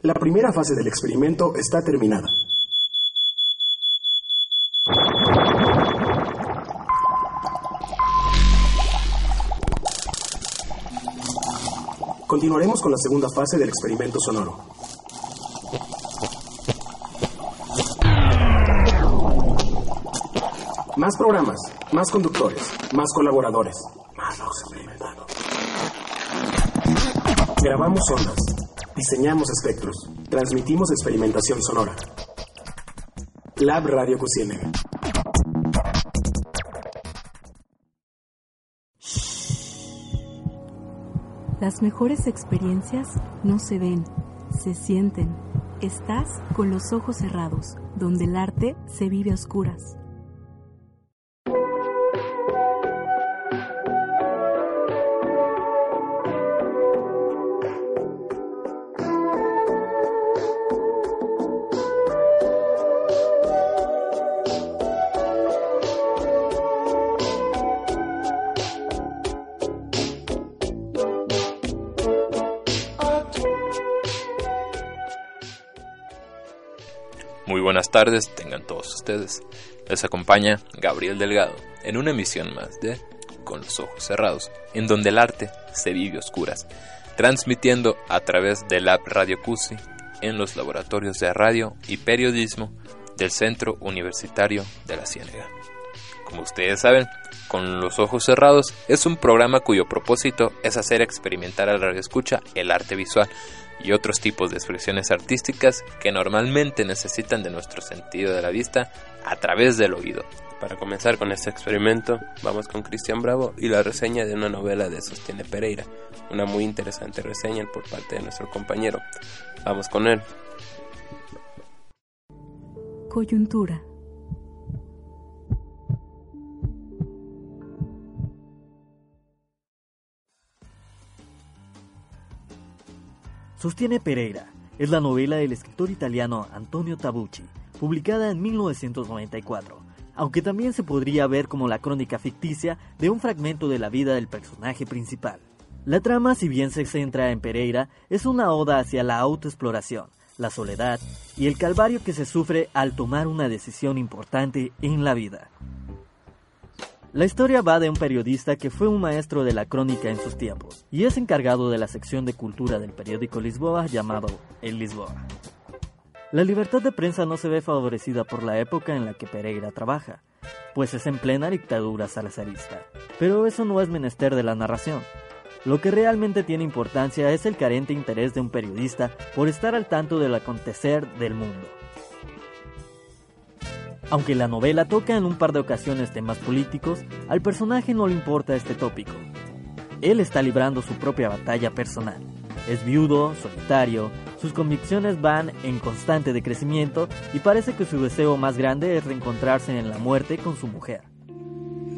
La primera fase del experimento está terminada. Continuaremos con la segunda fase del experimento sonoro. Más programas, más conductores, más colaboradores, más. Grabamos ondas, diseñamos espectros, transmitimos experimentación sonora. Lab Radio Cusiene. Las mejores experiencias no se ven, se sienten. Estás con los ojos cerrados, donde el arte se vive a oscuras. Buenas tardes, tengan todos ustedes. Les acompaña Gabriel Delgado en una emisión más de Con los ojos cerrados, en donde el arte se vive a oscuras, transmitiendo a través del app Radio CUSI en los laboratorios de radio y periodismo del Centro Universitario de la Ciénega. Como ustedes saben, Con los ojos cerrados es un programa cuyo propósito es hacer experimentar al radioescucha el arte visual y otros tipos de expresiones artísticas que normalmente necesitan de nuestro sentido de la vista a través del oído. Para comenzar con este experimento, vamos con Cristian Bravo y la reseña de una novela de Sostiene Pereira, una muy interesante reseña por parte de nuestro compañero. Vamos con él. Coyuntura. Sostiene Pereira es la novela del escritor italiano Antonio Tabucci, publicada en 1994, aunque también se podría ver como la crónica ficticia de un fragmento de la vida del personaje principal. La trama, si bien se centra en Pereira, es una oda hacia la autoexploración, la soledad y el calvario que se sufre al tomar una decisión importante en la vida. La historia va de un periodista que fue un maestro de la crónica en sus tiempos y es encargado de la sección de cultura del periódico Lisboa llamado El Lisboa. La libertad de prensa no se ve favorecida por la época en la que Pereira trabaja, pues es en plena dictadura salazarista. Pero eso no es menester de la narración. Lo que realmente tiene importancia es el carente interés de un periodista por estar al tanto del acontecer del mundo. Aunque la novela toca en un par de ocasiones temas políticos, al personaje no le importa este tópico. Él está librando su propia batalla personal. Es viudo, solitario, sus convicciones van en constante decrecimiento y parece que su deseo más grande es reencontrarse en la muerte con su mujer.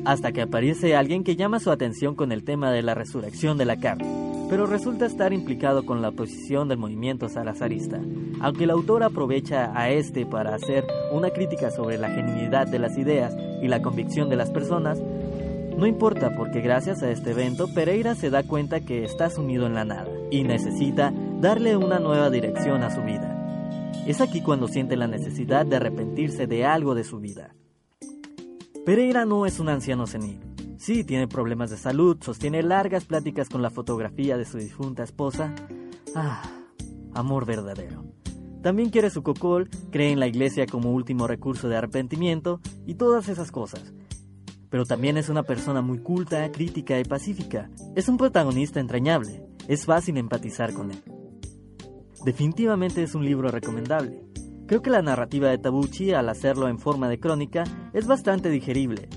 Hasta que aparece alguien que llama su atención con el tema de la resurrección de la carne pero resulta estar implicado con la oposición del movimiento salazarista. Aunque el autor aprovecha a este para hacer una crítica sobre la genuinidad de las ideas y la convicción de las personas, no importa porque gracias a este evento Pereira se da cuenta que está sumido en la nada y necesita darle una nueva dirección a su vida. Es aquí cuando siente la necesidad de arrepentirse de algo de su vida. Pereira no es un anciano senil, Sí, tiene problemas de salud, sostiene largas pláticas con la fotografía de su difunta esposa. Ah, amor verdadero. También quiere su cocol, cree en la iglesia como último recurso de arrepentimiento y todas esas cosas. Pero también es una persona muy culta, crítica y pacífica. Es un protagonista entrañable. Es fácil empatizar con él. Definitivamente es un libro recomendable. Creo que la narrativa de Tabucci, al hacerlo en forma de crónica, es bastante digerible,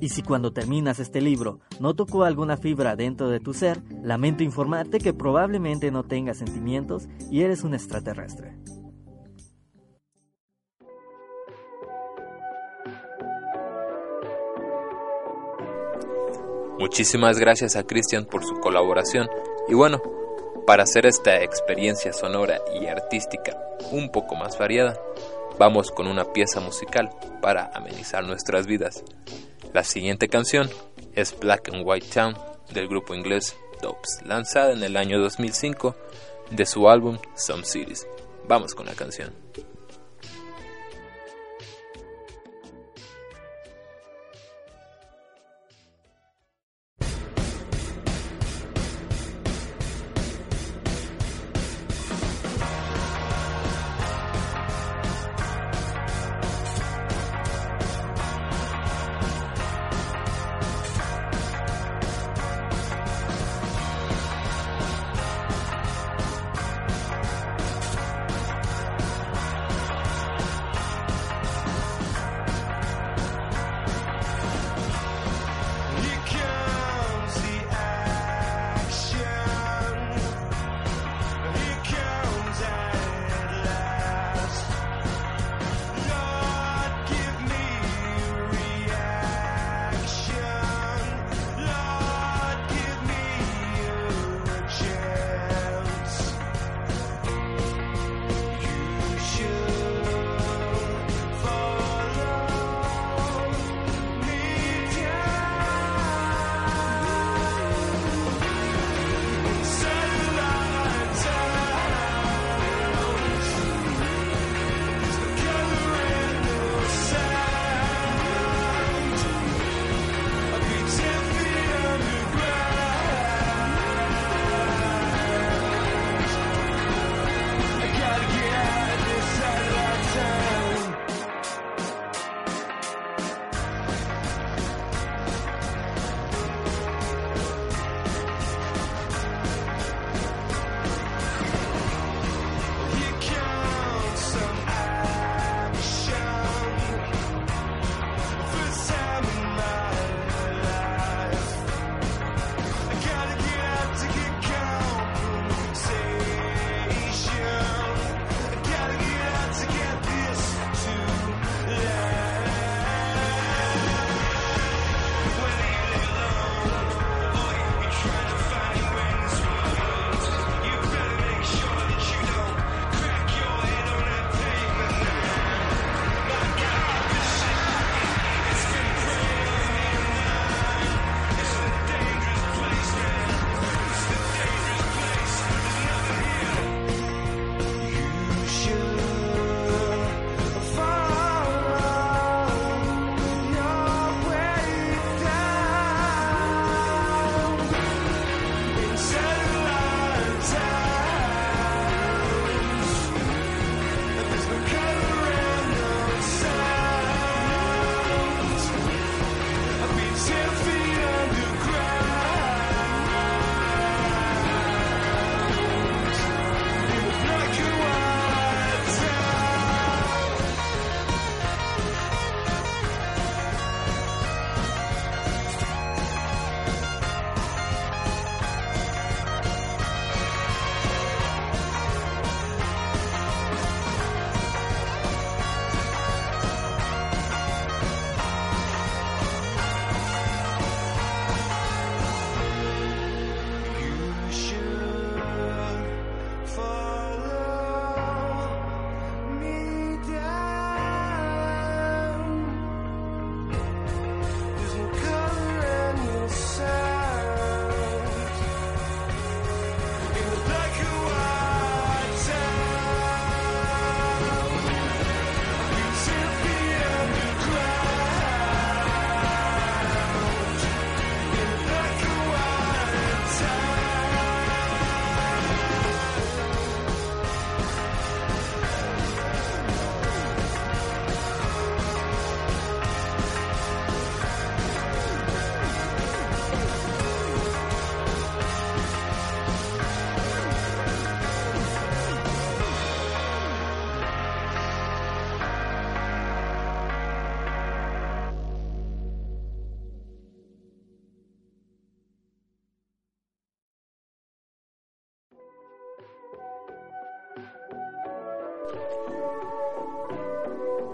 Y si cuando terminas este libro no tocó alguna fibra dentro de tu ser, lamento informarte que probablemente no tengas sentimientos y eres un extraterrestre. Muchísimas gracias a Cristian por su colaboración y bueno, para hacer esta experiencia sonora y artística un poco más variada, vamos con una pieza musical para amenizar nuestras vidas. La siguiente canción es Black and White Town del grupo inglés Dobbs, lanzada en el año 2005 de su álbum Some Cities. Vamos con la canción.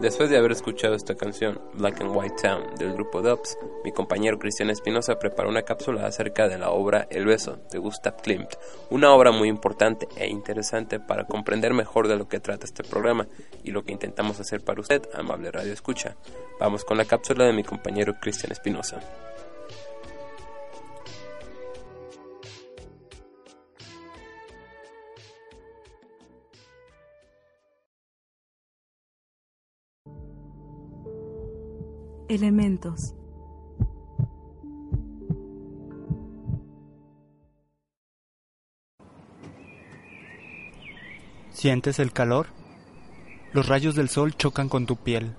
Después de haber escuchado esta canción, Black and White Town, del grupo Dubs, mi compañero Cristian Espinosa preparó una cápsula acerca de la obra El beso, de Gustav Klimt, una obra muy importante e interesante para comprender mejor de lo que trata este programa y lo que intentamos hacer para usted, amable radio escucha. Vamos con la cápsula de mi compañero Cristian Espinosa. Elementos. ¿Sientes el calor? Los rayos del sol chocan con tu piel.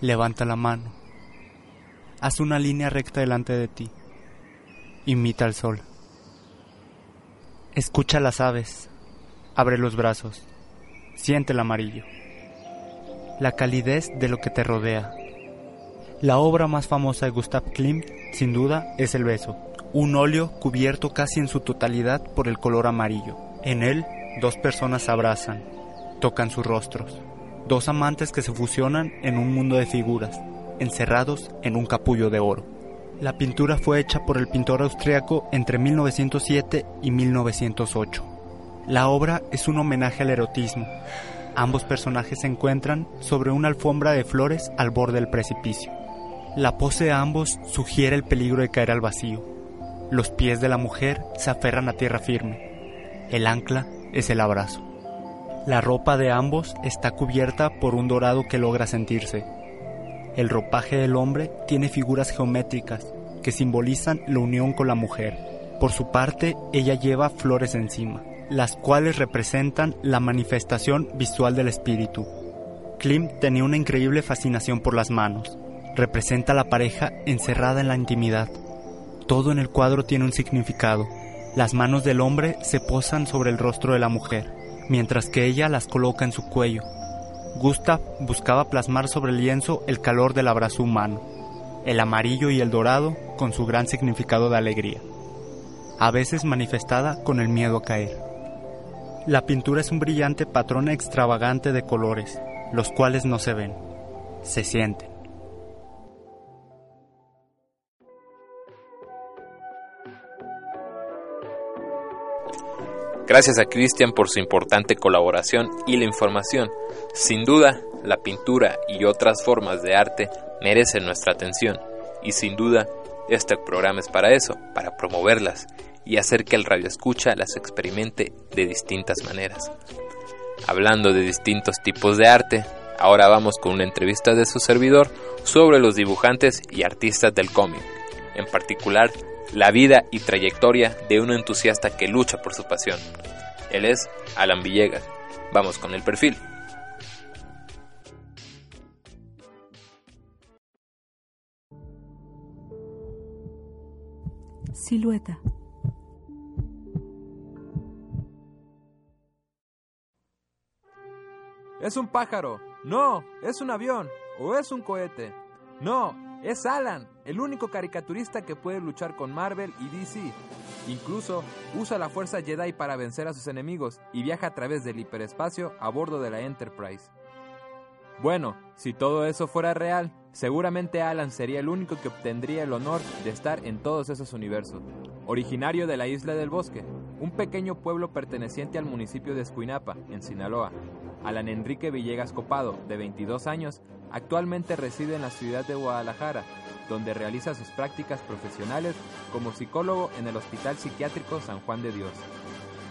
Levanta la mano. Haz una línea recta delante de ti. Imita al sol. Escucha las aves. Abre los brazos. Siente el amarillo. La calidez de lo que te rodea la obra más famosa de Gustav Klimt, sin duda, es El beso, un óleo cubierto casi en su totalidad por el color amarillo. En él, dos personas abrazan, tocan sus rostros, dos amantes que se fusionan en un mundo de figuras, encerrados en un capullo de oro. La pintura fue hecha por el pintor austriaco entre 1907 y 1908. La obra es un homenaje al erotismo. Ambos personajes se encuentran sobre una alfombra de flores al borde del precipicio. La pose de ambos sugiere el peligro de caer al vacío. Los pies de la mujer se aferran a tierra firme. El ancla es el abrazo. La ropa de ambos está cubierta por un dorado que logra sentirse. El ropaje del hombre tiene figuras geométricas que simbolizan la unión con la mujer. Por su parte, ella lleva flores encima, las cuales representan la manifestación visual del espíritu. Klim tenía una increíble fascinación por las manos, representa a la pareja encerrada en la intimidad. Todo en el cuadro tiene un significado. Las manos del hombre se posan sobre el rostro de la mujer, mientras que ella las coloca en su cuello. Gustav buscaba plasmar sobre el lienzo el calor del abrazo humano, el amarillo y el dorado con su gran significado de alegría, a veces manifestada con el miedo a caer. La pintura es un brillante patrón extravagante de colores, los cuales no se ven, se sienten. Gracias a Cristian por su importante colaboración y la información. Sin duda, la pintura y otras formas de arte merecen nuestra atención y sin duda, este programa es para eso, para promoverlas y hacer que el radio escucha las experimente de distintas maneras. Hablando de distintos tipos de arte, ahora vamos con una entrevista de su servidor sobre los dibujantes y artistas del cómic, en particular la vida y trayectoria de un entusiasta que lucha por su pasión. Él es Alan Villegas. Vamos con el perfil. Silueta. Es un pájaro. No, es un avión. O es un cohete. No, es Alan, el único caricaturista que puede luchar con Marvel y DC. Incluso usa la fuerza Jedi para vencer a sus enemigos y viaja a través del hiperespacio a bordo de la Enterprise. Bueno, si todo eso fuera real, seguramente Alan sería el único que obtendría el honor de estar en todos esos universos. Originario de la Isla del Bosque, un pequeño pueblo perteneciente al municipio de Escuinapa, en Sinaloa, Alan Enrique Villegas Copado, de 22 años, actualmente reside en la ciudad de Guadalajara, donde realiza sus prácticas profesionales como psicólogo en el Hospital Psiquiátrico San Juan de Dios.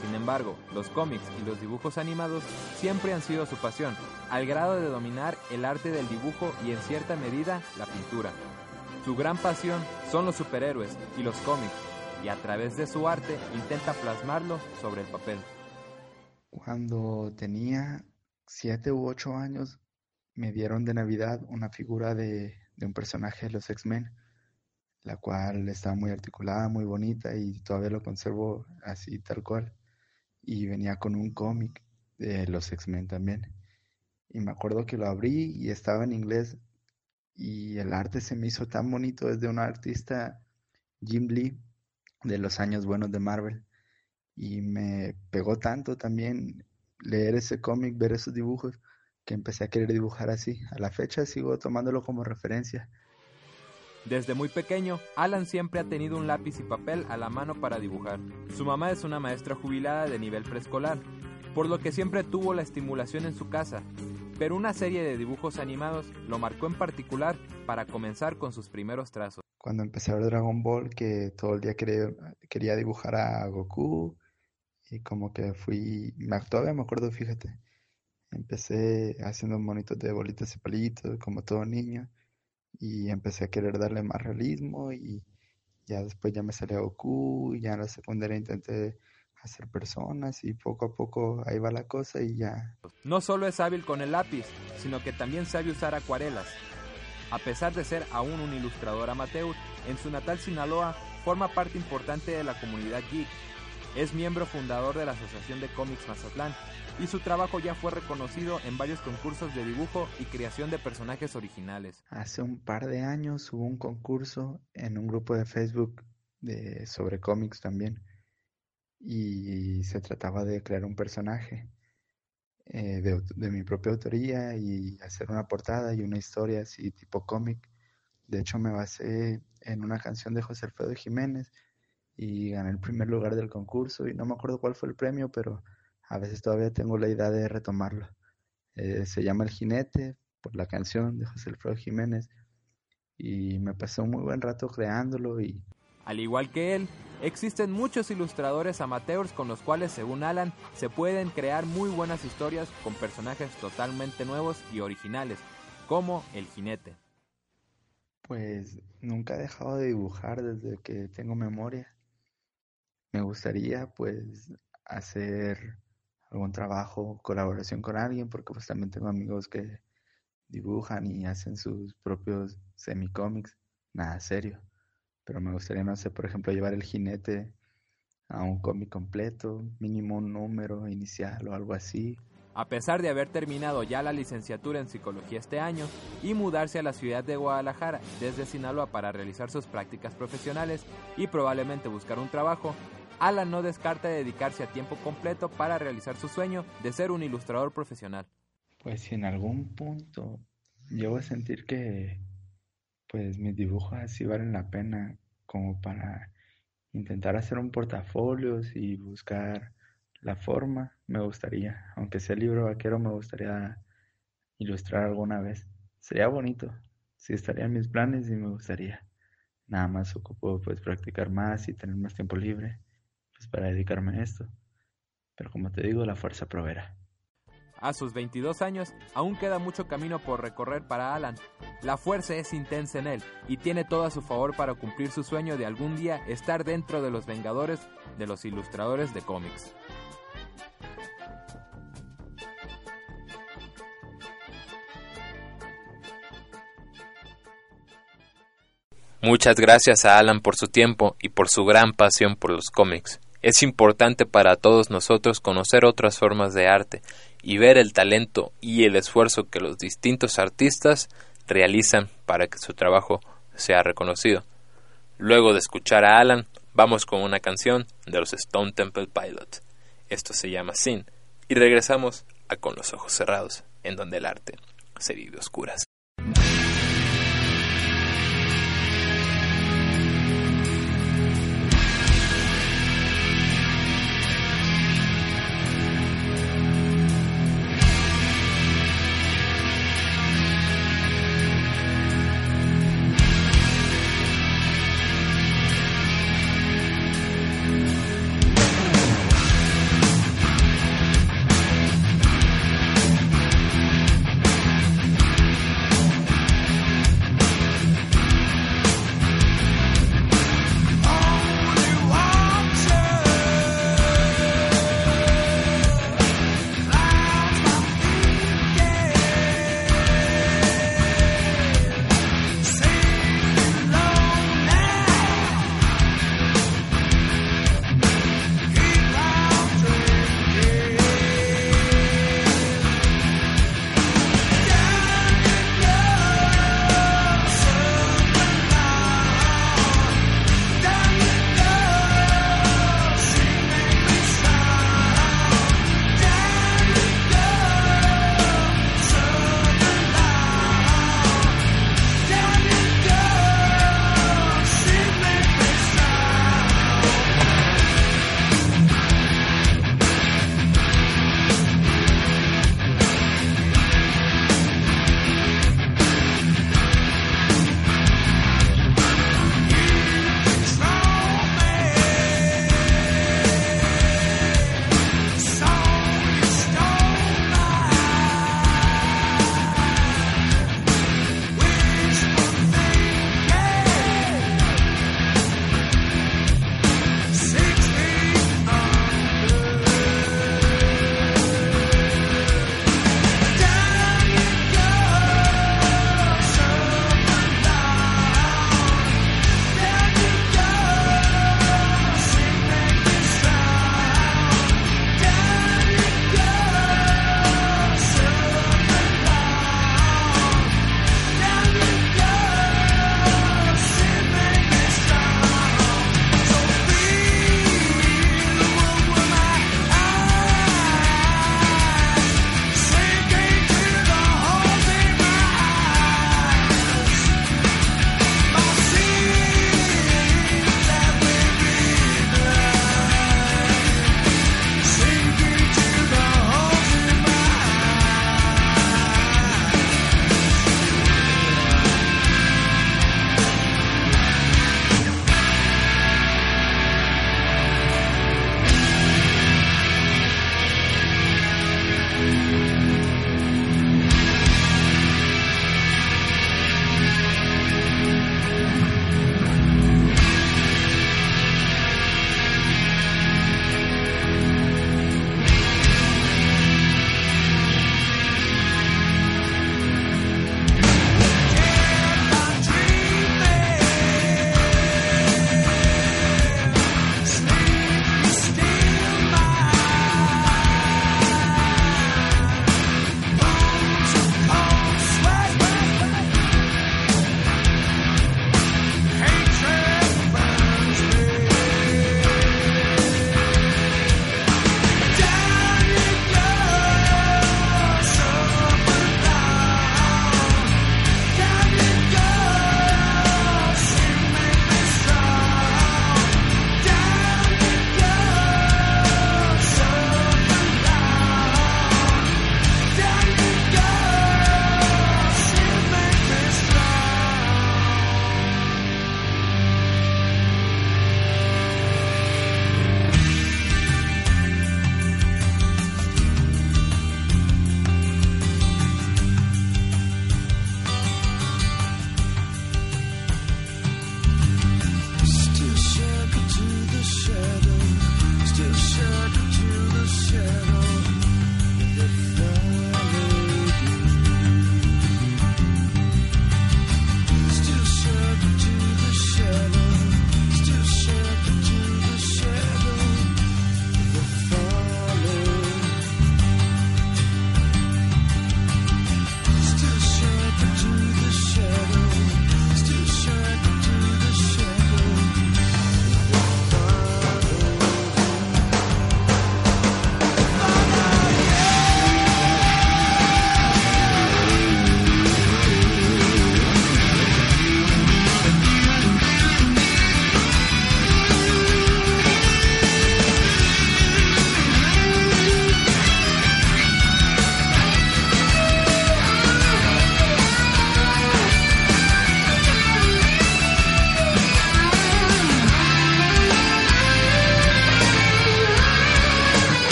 Sin embargo, los cómics y los dibujos animados siempre han sido su pasión, al grado de dominar el arte del dibujo y en cierta medida la pintura. Su gran pasión son los superhéroes y los cómics, y a través de su arte intenta plasmarlo sobre el papel. Cuando tenía siete u ocho años me dieron de Navidad una figura de, un personaje de los X-Men, la cual estaba muy articulada, muy bonita y todavía lo conservo así tal cual. Y venía con un cómic de los X-Men también. Y me acuerdo que lo abrí y estaba en inglés y el arte se me hizo tan bonito desde un artista Jim Lee de los años buenos de Marvel y me pegó tanto también leer ese cómic, ver esos dibujos, que empecé a querer dibujar así. A la fecha sigo tomándolo como referencia. Desde muy pequeño, Alan siempre ha tenido un lápiz y papel a la mano para dibujar. Su mamá es una maestra jubilada de nivel preescolar, por lo que siempre tuvo la estimulación en su casa, pero una serie de dibujos animados lo marcó en particular para comenzar con sus primeros trazos. Cuando empecé a ver Dragon Ball, que todo el día quería, quería dibujar a Goku, y como que fui, todavía me acuerdo, fíjate, empecé haciendo monitos de bolitas y palitos, como todo niño, y empecé a querer darle más realismo, y ya después ya me salió Goku, y ya en la secundaria intenté hacer personas y poco a poco ahí va la cosa y ya. No solo es hábil con el lápiz, sino que también sabe usar acuarelas. A pesar de ser aún un ilustrador amateur, en su natal Sinaloa forma parte importante de la comunidad geek. Es miembro fundador de la Asociación de Cómics Mazatlán y su trabajo ya fue reconocido en varios concursos de dibujo y creación de personajes originales. Hace un par de años hubo un concurso en un grupo de Facebook de, sobre cómics también y se trataba de crear un personaje eh, de, mi propia autoría y hacer una portada y una historia así tipo cómic. De hecho me basé en una canción de José Alfredo Jiménez y gané el primer lugar del concurso y no me acuerdo cuál fue el premio, pero a veces todavía tengo la idea de retomarlo. Eh, se llama El Jinete por la canción de José Alfredo Jiménez y me pasé un muy buen rato creándolo y al igual que él, existen muchos ilustradores amateurs con los cuales, según Alan, se pueden crear muy buenas historias con personajes totalmente nuevos y originales, como el jinete. Pues nunca he dejado de dibujar desde que tengo memoria. Me gustaría pues hacer algún trabajo, colaboración con alguien, porque pues también tengo amigos que dibujan y hacen sus propios semicómics, nada serio pero me gustaría, no sé, por ejemplo, llevar el jinete a un cómic completo, mínimo un número inicial o algo así. A pesar de haber terminado ya la licenciatura en psicología este año y mudarse a la ciudad de Guadalajara desde Sinaloa para realizar sus prácticas profesionales y probablemente buscar un trabajo, Alan no descarta dedicarse a tiempo completo para realizar su sueño de ser un ilustrador profesional. Pues si en algún punto llego a sentir que pues mis dibujos así valen la pena como para intentar hacer un portafolio y buscar la forma, me gustaría, aunque sea libro vaquero, me gustaría ilustrar alguna vez. Sería bonito, sí estaría en mis planes y me gustaría. Nada más ocupo pues practicar más y tener más tiempo libre pues para dedicarme a esto. Pero como te digo, la fuerza proveerá. A sus 22 años, aún queda mucho camino por recorrer para Alan. La fuerza es intensa en él y tiene todo a su favor para cumplir su sueño de algún día estar dentro de los Vengadores de los ilustradores de cómics. Muchas gracias a Alan por su tiempo y por su gran pasión por los cómics. Es importante para todos nosotros conocer otras formas de arte y ver el talento y el esfuerzo que los distintos artistas realizan para que su trabajo sea reconocido. Luego de escuchar a Alan, vamos con una canción de los Stone Temple Pilots. Esto se llama Sin y regresamos a Con los ojos cerrados, en donde el arte se vive oscuras.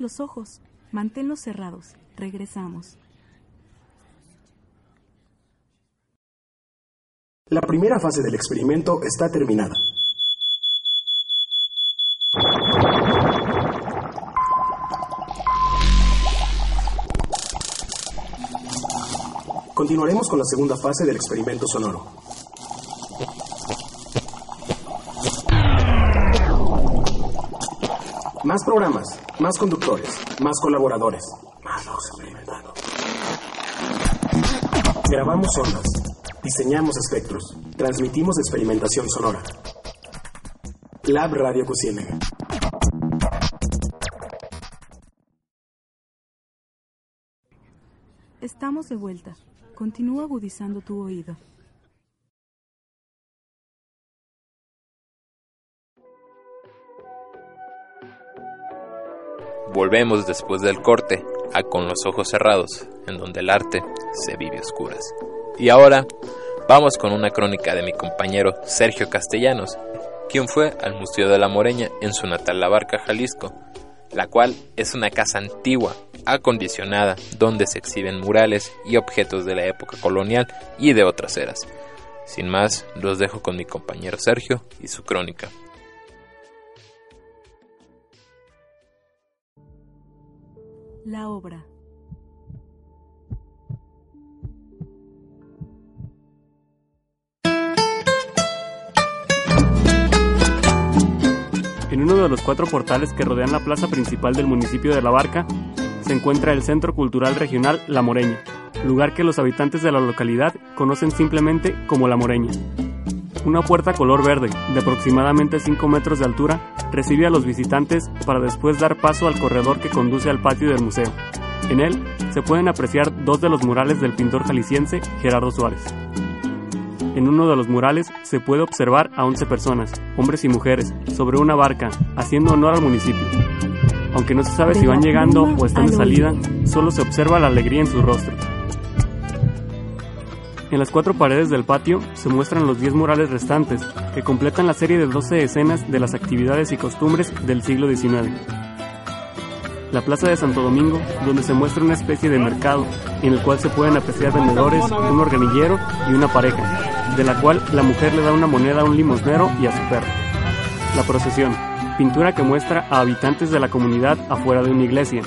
Los ojos, manténlos cerrados. Regresamos. La primera fase del experimento está terminada. Continuaremos con la segunda fase del experimento sonoro. Más programas, más conductores, más colaboradores, más locos experimentando. Grabamos ondas, diseñamos espectros, transmitimos experimentación sonora. Lab Radio Cusiénaga. Estamos de vuelta. Continúa agudizando tu oído. Volvemos después del corte a Con los ojos cerrados, en donde el arte se vive a oscuras. Y ahora vamos con una crónica de mi compañero Sergio Castellanos, quien fue al Museo de la Moreña en su natal La Barca, Jalisco, la cual es una casa antigua, acondicionada, donde se exhiben murales y objetos de la época colonial y de otras eras. Sin más, los dejo con mi compañero Sergio y su crónica. La obra. En uno de los cuatro portales que rodean la plaza principal del municipio de La Barca se encuentra el Centro Cultural Regional La Moreña, lugar que los habitantes de la localidad conocen simplemente como La Moreña. Una puerta color verde, de aproximadamente 5 metros de altura, recibe a los visitantes para después dar paso al corredor que conduce al patio del museo. En él se pueden apreciar dos de los murales del pintor jalisciense Gerardo Suárez. En uno de los murales se puede observar a 11 personas, hombres y mujeres, sobre una barca, haciendo honor al municipio. Aunque no se sabe si van llegando o están de salida, solo se observa la alegría en sus rostros. En las cuatro paredes del patio se muestran los 10 murales restantes, que completan la serie de 12 escenas de las actividades y costumbres del siglo XIX. La Plaza de Santo Domingo, donde se muestra una especie de mercado, en el cual se pueden apreciar vendedores, un organillero y una pareja, de la cual la mujer le da una moneda a un limosnero y a su perro. La procesión, pintura que muestra a habitantes de la comunidad afuera de una iglesia,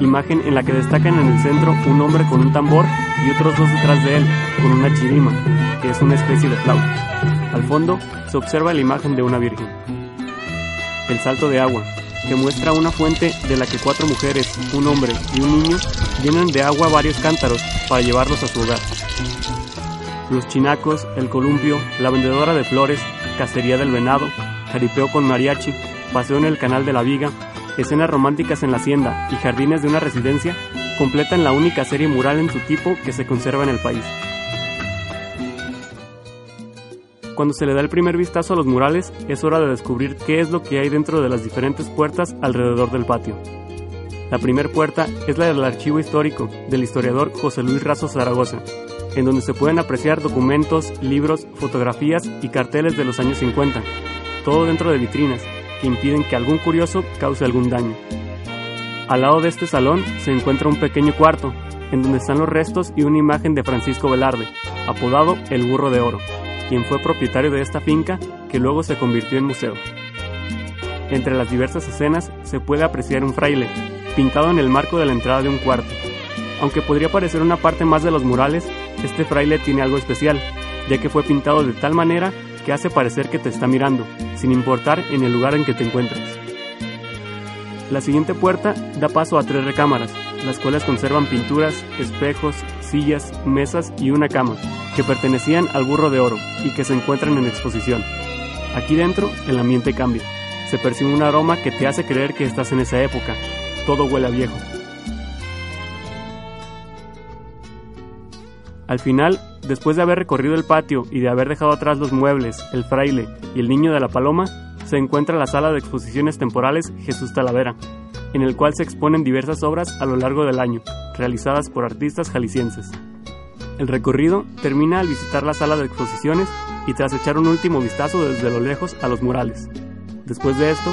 imagen en la que destacan en el centro un hombre con un tambor y otros dos detrás de él, con una chirima, que es una especie de flauta. Al fondo se observa la imagen de una virgen. El salto de agua, que muestra una fuente de la que cuatro mujeres, un hombre y un niño llenan de agua varios cántaros para llevarlos a su hogar. Los chinacos, el columpio, la vendedora de flores, cacería del venado, jaripeo con mariachi, paseo en el canal de la viga, escenas románticas en la hacienda y jardines de una residencia completan la única serie mural en su tipo que se conserva en el país. Cuando se le da el primer vistazo a los murales, es hora de descubrir qué es lo que hay dentro de las diferentes puertas alrededor del patio. La primera puerta es la del archivo histórico del historiador José Luis Razo Zaragoza, en donde se pueden apreciar documentos, libros, fotografías y carteles de los años 50, todo dentro de vitrinas, que impiden que algún curioso cause algún daño. Al lado de este salón se encuentra un pequeño cuarto, en donde están los restos y una imagen de Francisco Velarde, apodado El Burro de Oro, quien fue propietario de esta finca que luego se convirtió en museo. Entre las diversas escenas se puede apreciar un fraile, pintado en el marco de la entrada de un cuarto. Aunque podría parecer una parte más de los murales, este fraile tiene algo especial, ya que fue pintado de tal manera que hace parecer que te está mirando, sin importar en el lugar en que te encuentres. La siguiente puerta da paso a tres recámaras, las cuales conservan pinturas, espejos, sillas, mesas y una cama, que pertenecían al burro de oro y que se encuentran en exposición. Aquí dentro el ambiente cambia. Se percibe un aroma que te hace creer que estás en esa época. Todo huele a viejo. Al final, después de haber recorrido el patio y de haber dejado atrás los muebles, el fraile y el niño de la paloma, se encuentra la sala de exposiciones temporales Jesús Talavera, en el cual se exponen diversas obras a lo largo del año, realizadas por artistas jaliscienses. El recorrido termina al visitar la sala de exposiciones y tras echar un último vistazo desde lo lejos a los murales. Después de esto,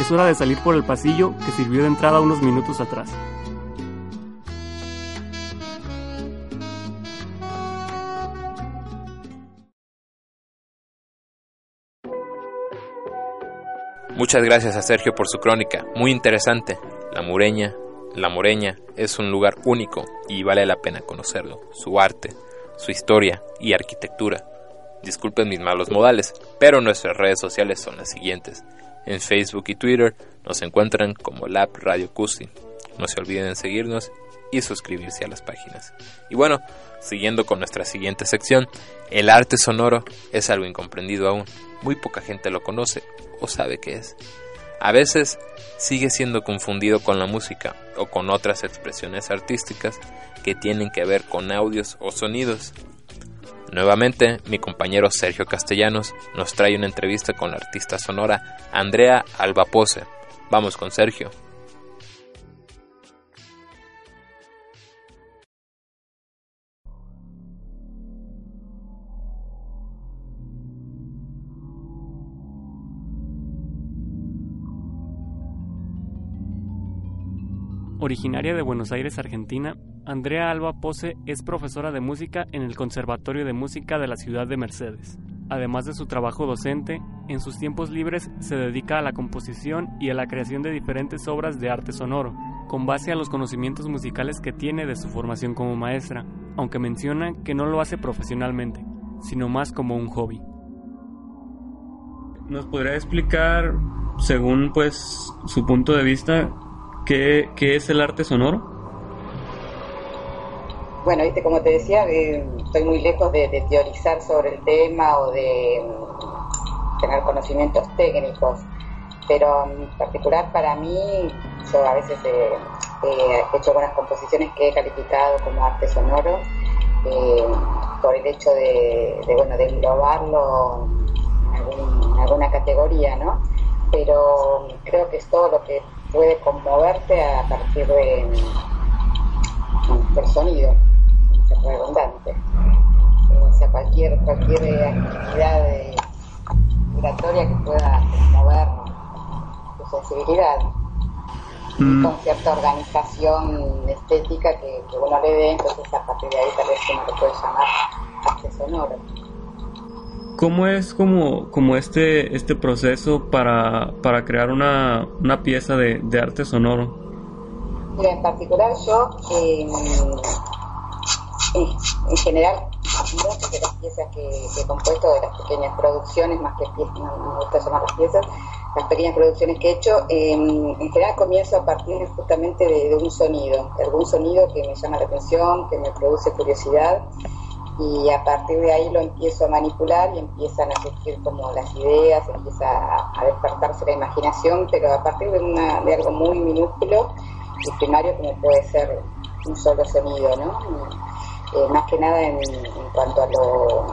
es hora de salir por el pasillo que sirvió de entrada unos minutos atrás. Muchas gracias a Sergio por su crónica, muy interesante. La Mureña, La Moreña es un lugar único y vale la pena conocerlo. Su arte, su historia y arquitectura. Disculpen mis malos modales, pero nuestras redes sociales son las siguientes. En Facebook y Twitter nos encuentran como Lab Radio Cusi. No se olviden de seguirnos y suscribirse a las páginas. Y bueno, siguiendo con nuestra siguiente sección, el arte sonoro es algo incomprendido aún. Muy poca gente lo conoce o sabe qué es. A veces sigue siendo confundido con la música o con otras expresiones artísticas que tienen que ver con audios o sonidos. Nuevamente, mi compañero Sergio Castellanos nos trae una entrevista con la artista sonora Andrea Albapose. Vamos con Sergio. Originaria de Buenos Aires, Argentina, Andrea Alba Pose es profesora de música en el Conservatorio de Música de la ciudad de Mercedes. Además de su trabajo docente, en sus tiempos libres se dedica a la composición y a la creación de diferentes obras de arte sonoro, con base a los conocimientos musicales que tiene de su formación como maestra, aunque menciona que no lo hace profesionalmente, sino más como un hobby. ¿Nos podría explicar, según pues su punto de vista, ¿Qué, es el arte sonoro? Bueno, viste, como te decía, eh, estoy muy lejos de, teorizar sobre el tema o de mm, tener conocimientos técnicos, pero en particular para mí, yo a veces he hecho buenas composiciones que he calificado como arte sonoro eh, por el hecho de, bueno, de englobarlo en alguna categoría, ¿no? Pero creo que es todo lo que puede conmoverte a partir de, del sonido, es redundante. O sea, cualquier, cualquier actividad vibratoria que pueda mover tu sensibilidad. Mm. con cierta organización estética que, uno le dé, entonces a partir de ahí tal vez uno lo puede llamar arte sonoro. ¿Cómo es como, como este, este proceso para, para crear una, una pieza de, de, arte sonoro? Mira, en particular yo, eh, en general, muchas de las piezas que, que, he compuesto, de las pequeñas producciones, más que piezas, no, me gusta llamar las piezas, las pequeñas producciones que he hecho, en general comienzo a partir justamente de, de un sonido, de algún sonido que me llama la atención, que me produce curiosidad y a partir de ahí lo empiezo a manipular y empiezan a surgir como las ideas, empieza a, despertarse la imaginación, pero a partir de, una, de algo muy minúsculo y primario como puede ser un solo sonido, ¿no? Eh, más que nada en, cuanto a lo,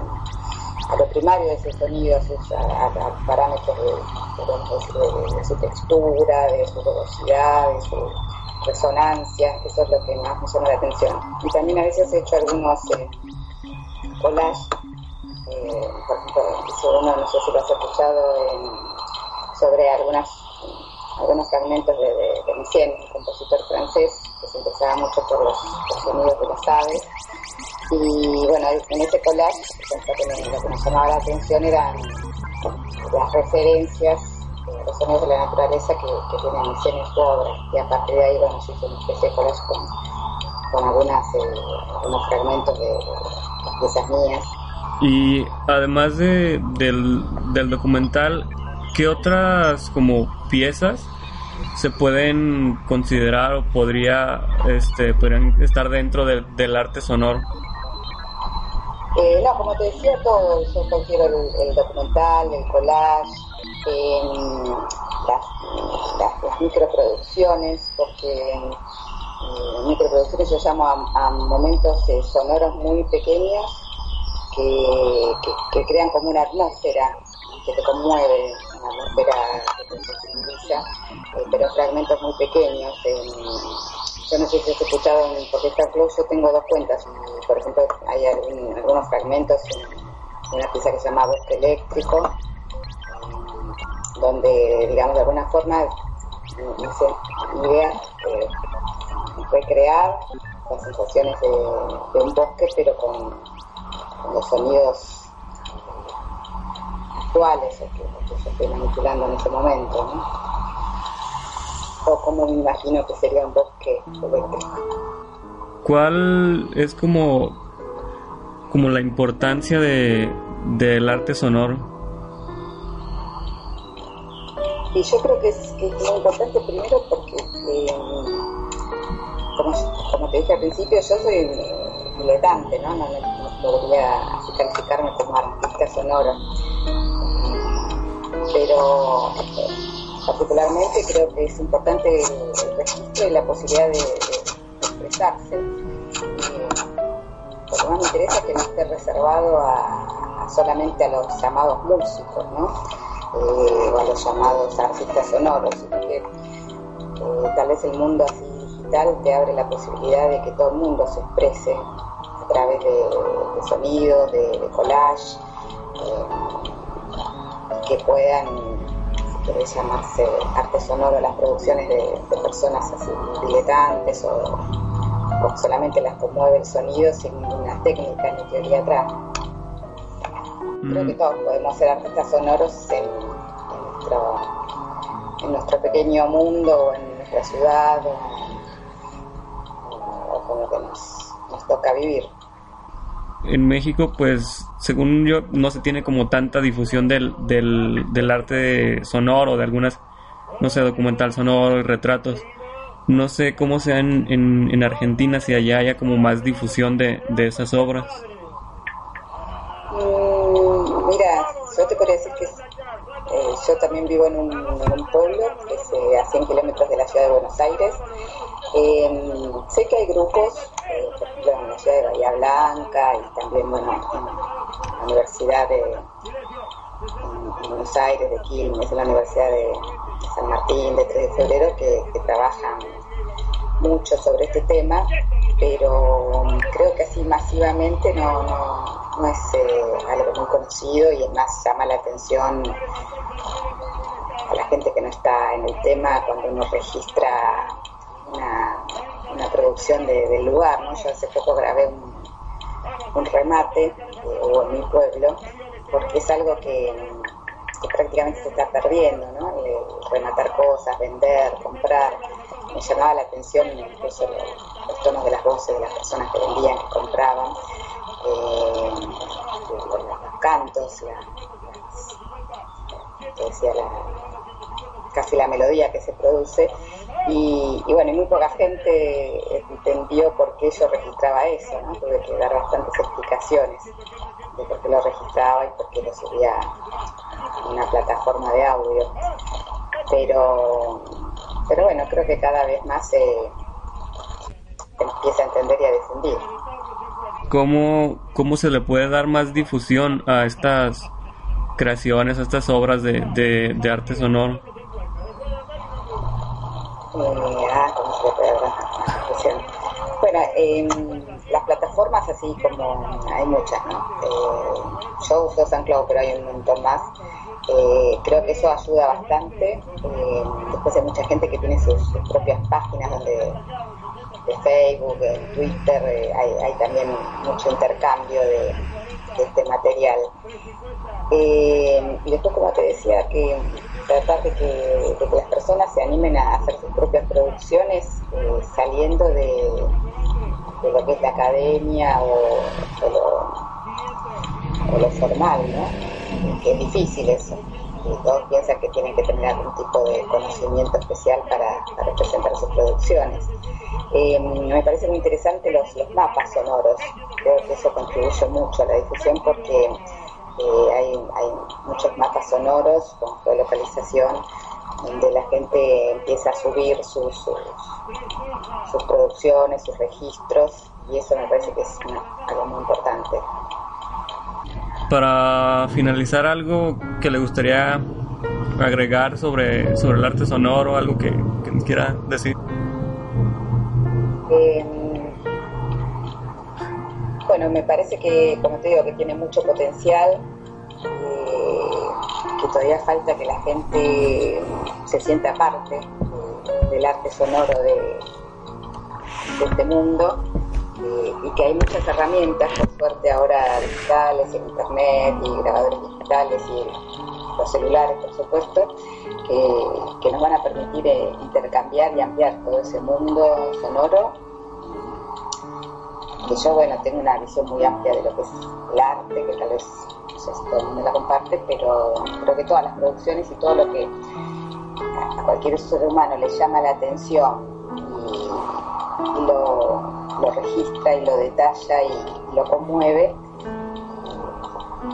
a lo primario de ese sonido, a, parámetros de, su textura, de su velocidad, de su resonancia, eso es lo que más me llama la atención. Y también a veces he hecho algunos... Eh, collage, eh, por ejemplo, uno, no sé si lo has escuchado, sobre algunas, algunos fragmentos de, de, un compositor francés, que se interesaba mucho por los, sonidos de las aves. Y bueno, en ese collage, lo que me llamaba la atención eran las referencias eh, los sonidos de la naturaleza que, que tiene Micien en su obra. Y a partir de ahí, bueno, se hizo una especie de collage con, con algunas, eh, algunos fragmentos de cosas mías. Y además de, del, del documental, ¿qué otras como piezas se pueden considerar o podría este, podrían estar dentro del arte sonoro? Eh, no, como te decía, todo, yo considero el, documental, el collage, em, las, las, microproducciones, porque microproducciones yo llamo a, momentos eh, sonoros muy pequeños que, que, crean como una atmósfera que te conmueve, una atmósfera que te sensibiliza, eh, pero fragmentos muy pequeños. yo no sé si has escuchado, en, porque está Club yo tengo dos cuentas, por ejemplo hay algunos fragmentos en, una pieza que se llama Bosque Eléctrico, donde digamos de alguna forma sé, ideas, eh, recrear las sensaciones de, de, un bosque, pero con, con los sonidos actuales o que, que, se estoy manipulando en ese momento, ¿no? O como me imagino que sería un bosque eléctrico. ¿Cuál es como, como la importancia de, del arte sonoro? Y yo creo que es, que es muy importante primero porque, eh, como, como, te dije al principio, yo soy diletante, ¿no? No, no, podría calificarme como artista sonoro. Pero eh, particularmente creo que es importante el, registro y la posibilidad de, expresarse. Eh, lo que más me interesa es que no esté reservado a, solamente a los llamados músicos, ¿no? Eh, o a los llamados artistas sonoros, que tal vez el mundo así digital te abre la posibilidad de que todo el mundo se exprese a través de, de sonidos, de, de collage, eh, que puedan, si llamarse arte sonoro, las producciones de, de personas así diletantes o, o, solamente las conmueve el sonido sin ninguna técnica ni teoría atrás. Creo que todos podemos ser artistas sonoros en, en, nuestro, en nuestro pequeño mundo o en nuestra ciudad o con lo que nos, nos toca vivir. En México, pues, según yo, no se tiene como tanta difusión del, del, del arte sonoro, de algunas, no sé, documental sonoro y retratos. No sé cómo sea en, en, en Argentina, si allá haya como más difusión de, de esas obras. Mm, mira, yo te podría decir que eh, yo también vivo en un, en un, pueblo que es eh, a 100 kilómetros de la ciudad de Buenos Aires. Eh, sé que hay grupos, eh, por ejemplo, en la ciudad de Bahía Blanca y también, bueno, en la Universidad de en, en Buenos Aires, de Quilmes, la Universidad de San Martín, de 3 de febrero, que, trabajan mucho sobre este tema, pero creo que así masivamente no, no, no es eh, algo muy conocido y es más llama la atención a la gente que no está en el tema cuando uno registra una, una producción de, del lugar. ¿no? Yo hace poco grabé un, un remate eh, en mi pueblo porque es algo que, prácticamente se está perdiendo, ¿no? El rematar cosas, vender, comprar me llamaba la atención incluso los, tonos de las voces de las personas que vendían, que compraban, eh, los, cantos, decía la, casi la melodía que se produce y, y, bueno, muy poca gente entendió por qué yo registraba eso, ¿no? tuve que dar bastantes explicaciones de por qué lo registraba y por qué lo subía una plataforma de audio pero pero bueno, creo que cada vez más se empieza a entender y a difundir. ¿Cómo, ¿Cómo se le puede dar más difusión a estas creaciones, a estas obras de, de, de arte sonoro? Bueno, eh, las plataformas así como hay muchas, ¿no? Eh, yo uso SoundCloud, pero hay un montón más. Eh, creo que eso ayuda bastante. Eh, después hay mucha gente que tiene sus, propias páginas donde de Facebook, de Twitter, hay, también mucho intercambio de, este material. Y después, como te decía, que tratar de que, de que, las personas se animen a hacer sus propias producciones eh, saliendo de, de, lo que es la academia o, lo, o lo formal, ¿no? que es difícil eso. Y todos piensan que tienen que tener algún tipo de conocimiento especial para, para presentar sus producciones. Eh, me parece muy interesante los, los, mapas sonoros. Creo que eso contribuye mucho a la difusión porque eh, hay, hay, muchos mapas sonoros con geolocalización donde la gente empieza a subir sus, sus, sus producciones, sus registros y eso me parece que es una, algo muy importante para finalizar algo que le gustaría agregar sobre, sobre el arte sonoro, algo que, que quiera decir. Eh, bueno, me parece que, como te digo, que tiene mucho potencial, eh, que todavía falta que la gente se sienta parte, del arte sonoro de, este mundo eh, y que hay muchas herramientas, por suerte ahora digitales, en internet y grabadores digitales y los celulares, por supuesto, que, nos van a permitir eh, intercambiar y ampliar todo ese mundo sonoro. Que yo, bueno, tengo una visión muy amplia de lo que es el arte, que tal vez todo el mundo la comparte, pero creo que todas las producciones y todo lo que a cualquier ser humano le llama la atención y, lo, registra y lo detalla y, lo conmueve,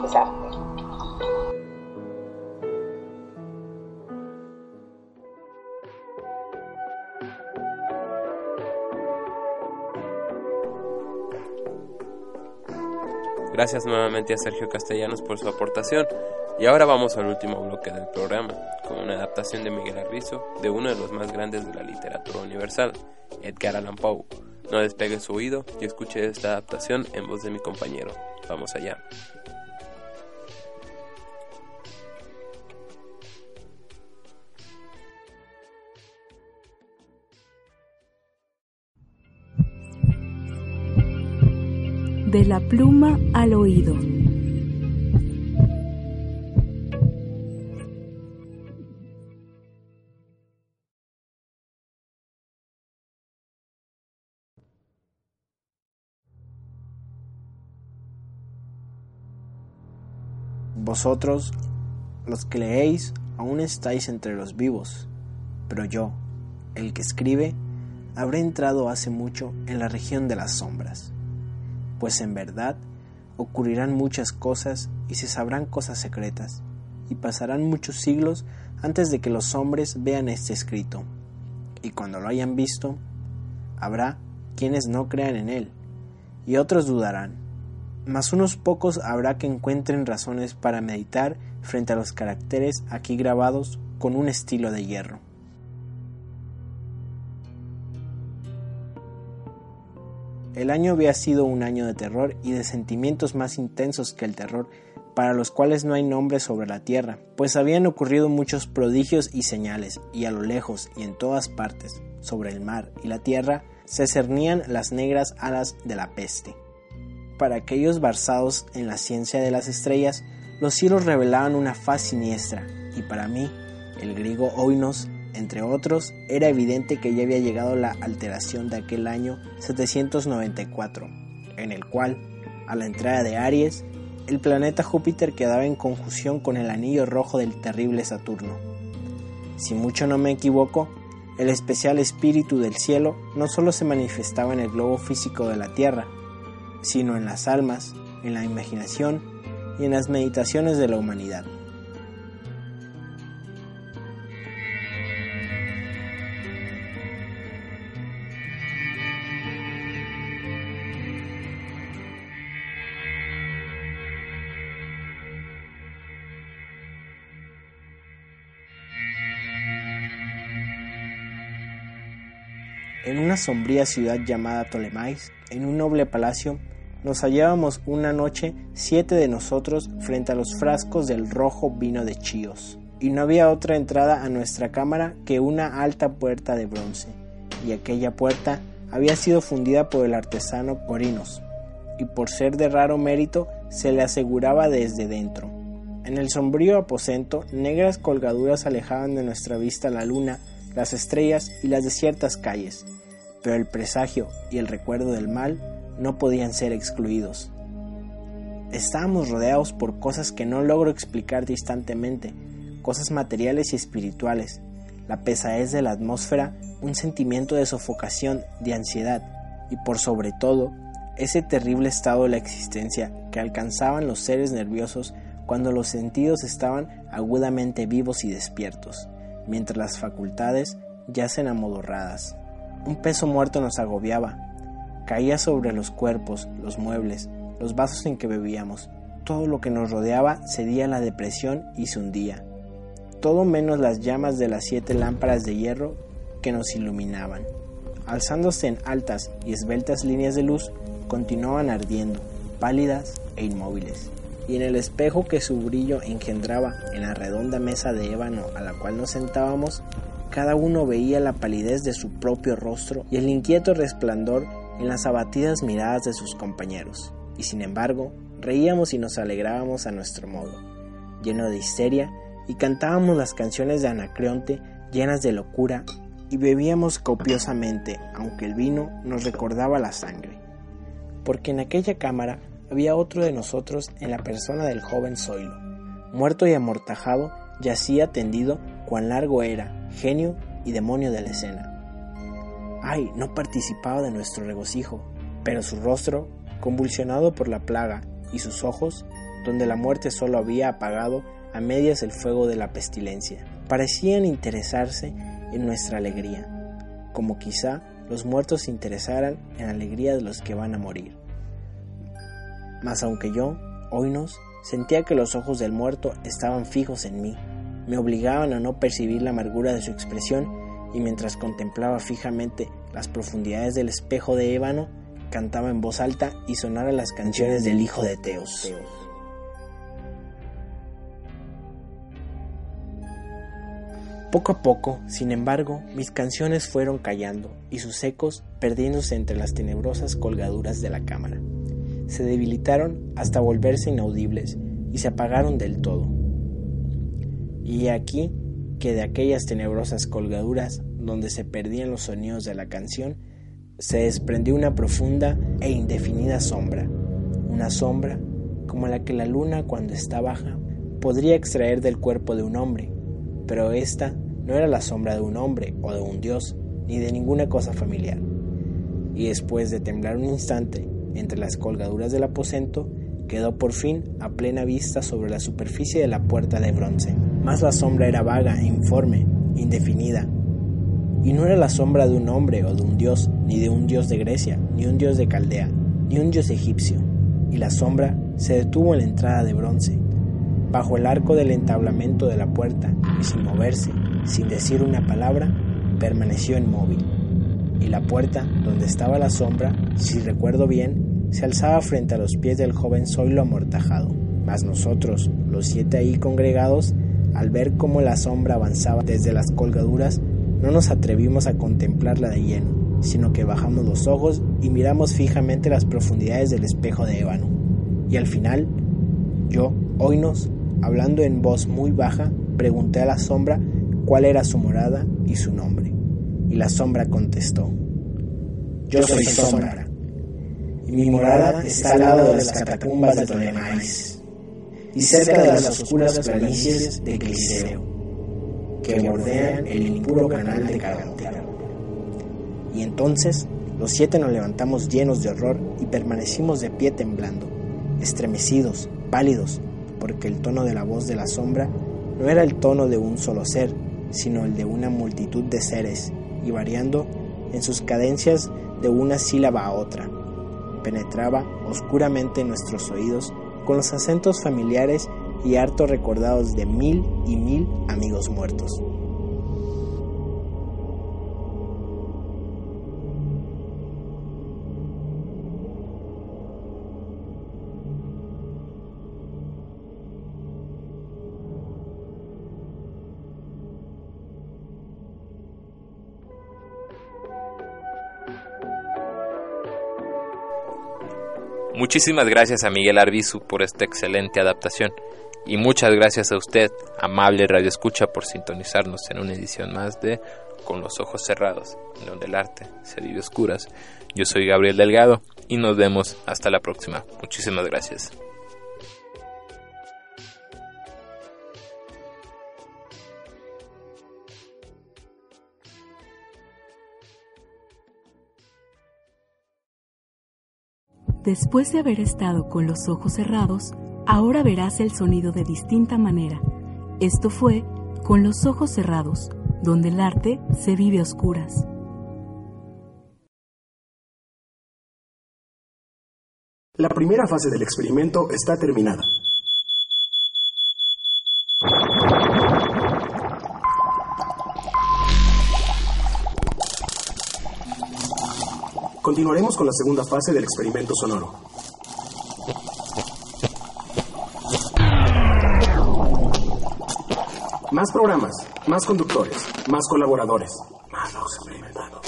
es arte. Gracias nuevamente a Sergio Castellanos por su aportación. Y ahora vamos al último bloque del programa, con una adaptación de Miguel Arrizo de uno de los más grandes de la literatura universal, Edgar Allan Poe. No despegue su oído y escuche esta adaptación en voz de mi compañero. Vamos allá. De la pluma al oído. Vosotros, los que leéis, aún estáis entre los vivos, pero yo, el que escribe, habré entrado hace mucho en la región de las sombras, pues en verdad ocurrirán muchas cosas y se sabrán cosas secretas, y pasarán muchos siglos antes de que los hombres vean este escrito, y cuando lo hayan visto, habrá quienes no crean en él, y otros dudarán mas unos pocos habrá que encuentren razones para meditar frente a los caracteres aquí grabados con un estilo de hierro. El año había sido un año de terror y de sentimientos más intensos que el terror, para los cuales no hay nombre sobre la tierra, pues habían ocurrido muchos prodigios y señales, y a lo lejos y en todas partes, sobre el mar y la tierra, se cernían las negras alas de la peste. Para aquellos barzados en la ciencia de las estrellas, los cielos revelaban una faz siniestra, y para mí, el griego Oinos, entre otros, era evidente que ya había llegado la alteración de aquel año 794, en el cual, a la entrada de Aries, el planeta Júpiter quedaba en conjunción con el anillo rojo del terrible Saturno. Si mucho no me equivoco, el especial espíritu del cielo no solo se manifestaba en el globo físico de la Tierra, sino en las almas, en la imaginación y en las meditaciones de la humanidad. Una sombría ciudad llamada Ptolemais, en un noble palacio, nos hallábamos una noche siete de nosotros frente a los frascos del rojo vino de Chios, y no había otra entrada a nuestra cámara que una alta puerta de bronce, y aquella puerta había sido fundida por el artesano Corinos, y por ser de raro mérito se le aseguraba desde dentro. En el sombrío aposento, negras colgaduras alejaban de nuestra vista la luna, las estrellas y las desiertas calles, pero el presagio y el recuerdo del mal no podían ser excluidos. Estábamos rodeados por cosas que no logro explicar distantemente, cosas materiales y espirituales, la pesadez de la atmósfera, un sentimiento de sofocación, de ansiedad y por sobre todo ese terrible estado de la existencia que alcanzaban los seres nerviosos cuando los sentidos estaban agudamente vivos y despiertos, mientras las facultades yacen amodorradas. Un peso muerto nos agobiaba, caía sobre los cuerpos, los muebles, los vasos en que bebíamos. Todo lo que nos rodeaba cedía a la depresión y se hundía. Todo menos las llamas de las siete lámparas de hierro que nos iluminaban. Alzándose en altas y esbeltas líneas de luz, continuaban ardiendo, pálidas e inmóviles. Y en el espejo que su brillo engendraba en la redonda mesa de ébano a la cual nos sentábamos, cada uno veía la palidez de su propio rostro y el inquieto resplandor en las abatidas miradas de sus compañeros. Y sin embargo, reíamos y nos alegrábamos a nuestro modo, lleno de histeria, y cantábamos las canciones de Anacreonte llenas de locura y bebíamos copiosamente, aunque el vino nos recordaba la sangre. Porque en aquella cámara había otro de nosotros en la persona del joven Zoilo. Muerto y amortajado, yacía tendido cuán largo era, genio y demonio de la escena. Ay, no participaba de nuestro regocijo, pero su rostro, convulsionado por la plaga, y sus ojos, donde la muerte solo había apagado a medias el fuego de la pestilencia, parecían interesarse en nuestra alegría, como quizá los muertos se interesaran en la alegría de los que van a morir. Mas aunque yo, nos sentía que los ojos del muerto estaban fijos en mí, me obligaban a no percibir la amargura de su expresión y mientras contemplaba fijamente las profundidades del espejo de ébano, cantaba en voz alta y sonara las canciones del hijo de Teos. Poco a poco, sin embargo, mis canciones fueron callando y sus ecos perdiéndose entre las tenebrosas colgaduras de la cámara. Se debilitaron hasta volverse inaudibles y se apagaron del todo. Y aquí que de aquellas tenebrosas colgaduras donde se perdían los sonidos de la canción, se desprendió una profunda e indefinida sombra, una sombra como la que la luna cuando está baja podría extraer del cuerpo de un hombre, pero esta no era la sombra de un hombre o de un dios, ni de ninguna cosa familiar. Y después de temblar un instante entre las colgaduras del aposento, quedó por fin a plena vista sobre la superficie de la puerta de bronce. Mas la sombra era vaga informe, indefinida, y no era la sombra de un hombre o de un dios, ni de un dios de Grecia, ni un dios de Caldea, ni un dios egipcio. Y la sombra se detuvo en la entrada de bronce, bajo el arco del entablamento de la puerta, y sin moverse, sin decir una palabra, permaneció inmóvil. Y la puerta, donde estaba la sombra, si recuerdo bien, se alzaba frente a los pies del joven Zoilo amortajado. Mas nosotros, los siete ahí congregados, al ver cómo la sombra avanzaba desde las colgaduras, no nos atrevimos a contemplarla de lleno, sino que bajamos los ojos y miramos fijamente las profundidades del espejo de ébano. Y al final, yo, Oinos, hablando en voz muy baja, pregunté a la sombra cuál era su morada y su nombre. Y la sombra contestó, Yo soy sombra, y mi morada está al lado de las catacumbas de Tolemais, y cerca de las oscuras planicies de Cliseo que bordean el impuro canal de Caronte. Y entonces los siete nos levantamos llenos de horror y permanecimos de pie temblando, estremecidos, pálidos, porque el tono de la voz de la sombra no era el tono de un solo ser, sino el de una multitud de seres, y variando en sus cadencias de una sílaba a otra. Penetraba oscuramente en nuestros oídos con los acentos familiares y harto recordados de mil y mil amigos muertos. Muchísimas gracias a Miguel Arbizu por esta excelente adaptación. Y muchas gracias a usted, amable Radio Escucha, por sintonizarnos en una edición más de Con los ojos cerrados, donde el arte se vive oscuras. Yo soy Gabriel Delgado y nos vemos hasta la próxima. Muchísimas gracias. Después de haber estado con los ojos cerrados, Ahora verás el sonido de distinta manera. Esto fue Con los ojos cerrados, donde el arte se vive a oscuras. La primera fase del experimento está terminada. Continuaremos con la segunda fase del experimento sonoro. Más programas, más conductores, más colaboradores, más luz experimentado.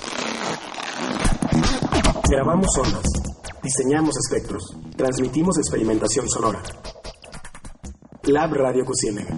Grabamos ondas, diseñamos espectros, transmitimos experimentación sonora. Lab Radio Cusienega.